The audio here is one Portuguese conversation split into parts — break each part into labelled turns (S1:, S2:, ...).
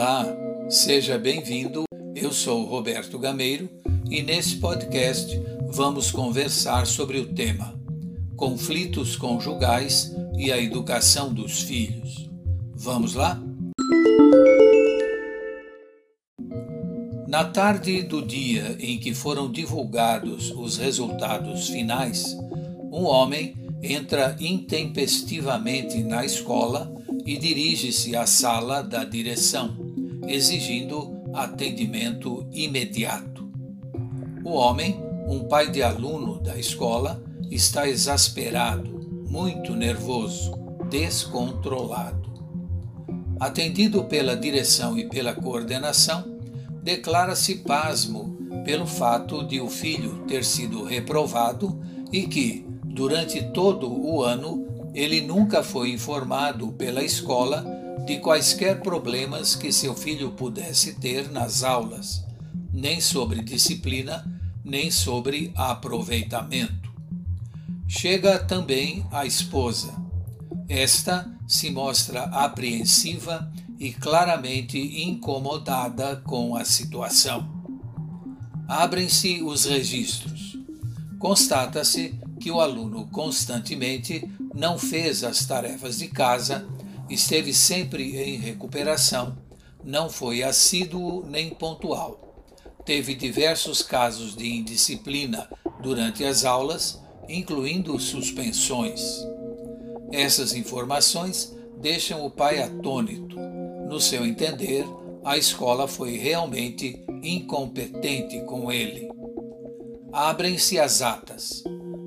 S1: Olá, seja bem-vindo. Eu sou Roberto Gameiro e nesse podcast vamos conversar sobre o tema Conflitos conjugais e a educação dos filhos. Vamos lá? Na tarde do dia em que foram divulgados os resultados finais, um homem entra intempestivamente na escola e dirige-se à sala da direção, exigindo atendimento imediato. O homem, um pai de aluno da escola, está exasperado, muito nervoso, descontrolado. Atendido pela direção e pela coordenação, declara-se pasmo pelo fato de o filho ter sido reprovado e que, durante todo o ano, ele nunca foi informado pela escola de quaisquer problemas que seu filho pudesse ter nas aulas, nem sobre disciplina, nem sobre aproveitamento. Chega também a esposa. Esta se mostra apreensiva e claramente incomodada com a situação. Abrem-se os registros. Constata-se que o aluno constantemente não fez as tarefas de casa, esteve sempre em recuperação, não foi assíduo nem pontual. Teve diversos casos de indisciplina durante as aulas, incluindo suspensões. Essas informações deixam o pai atônito. No seu entender, a escola foi realmente incompetente com ele. Abrem-se as atas.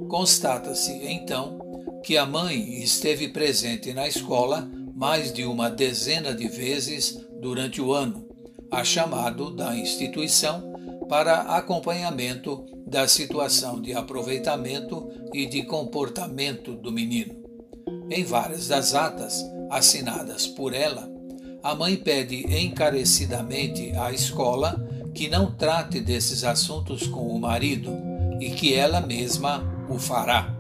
S1: Constata-se, então, que a mãe esteve presente na escola mais de uma dezena de vezes durante o ano, a chamado da instituição para acompanhamento da situação de aproveitamento e de comportamento do menino. Em várias das atas assinadas por ela, a mãe pede encarecidamente à escola que não trate desses assuntos com o marido e que ela mesma o fará.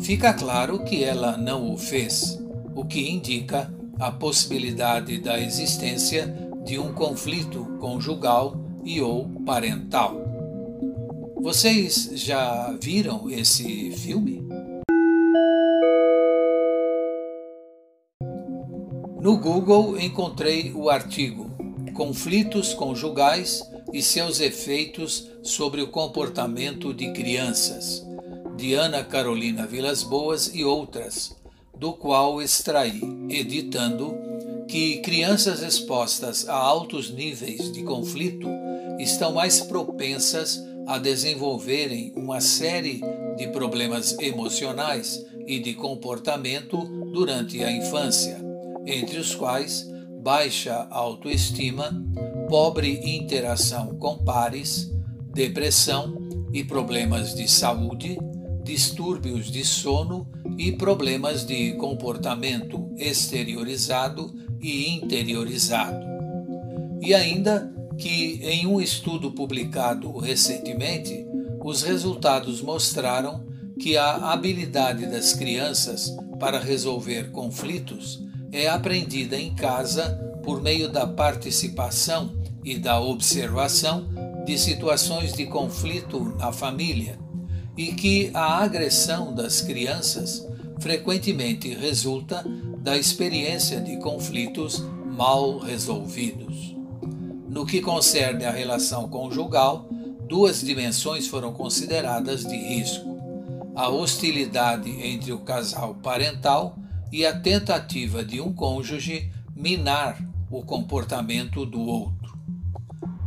S1: Fica claro que ela não o fez, o que indica a possibilidade da existência de um conflito conjugal e ou parental. Vocês já viram esse filme? No Google encontrei o artigo Conflitos conjugais e seus efeitos sobre o comportamento de crianças, de Ana Carolina Vilas Boas e outras, do qual extraí, editando, que crianças expostas a altos níveis de conflito estão mais propensas a desenvolverem uma série de problemas emocionais e de comportamento durante a infância, entre os quais baixa autoestima, pobre interação com pares, depressão e problemas de saúde, distúrbios de sono e problemas de comportamento exteriorizado e interiorizado. E ainda que, em um estudo publicado recentemente, os resultados mostraram que a habilidade das crianças para resolver conflitos é aprendida em casa por meio da participação e da observação de situações de conflito na família e que a agressão das crianças frequentemente resulta da experiência de conflitos mal resolvidos. No que concerne à relação conjugal, duas dimensões foram consideradas de risco: a hostilidade entre o casal parental e a tentativa de um cônjuge minar o comportamento do outro.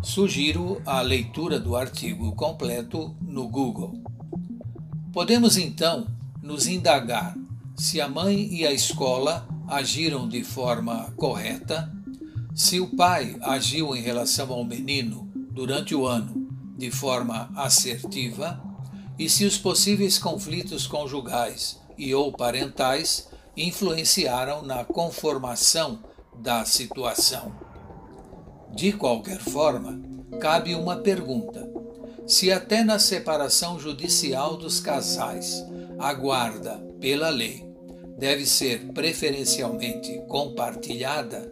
S1: Sugiro a leitura do artigo completo no Google. Podemos então nos indagar se a mãe e a escola agiram de forma correta, se o pai agiu em relação ao menino durante o ano de forma assertiva e se os possíveis conflitos conjugais e ou parentais influenciaram na conformação da situação. De qualquer forma, cabe uma pergunta: se até na separação judicial dos casais a guarda, pela lei, deve ser preferencialmente compartilhada,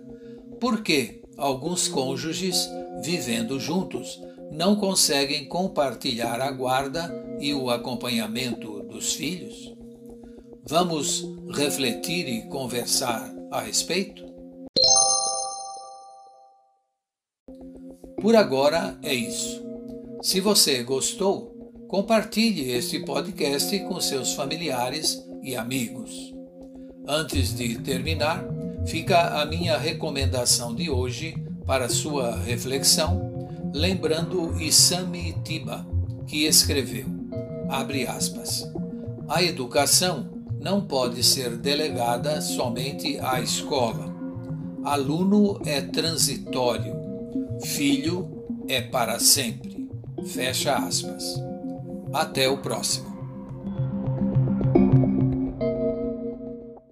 S1: por que alguns cônjuges, vivendo juntos, não conseguem compartilhar a guarda e o acompanhamento dos filhos? Vamos refletir e conversar a respeito? Por agora é isso. Se você gostou, compartilhe este podcast com seus familiares e amigos. Antes de terminar, fica a minha recomendação de hoje para sua reflexão, lembrando Isami Tiba, que escreveu, abre aspas, a educação não pode ser delegada somente à escola. Aluno é transitório, filho é para sempre. Fecha aspas. Até o próximo.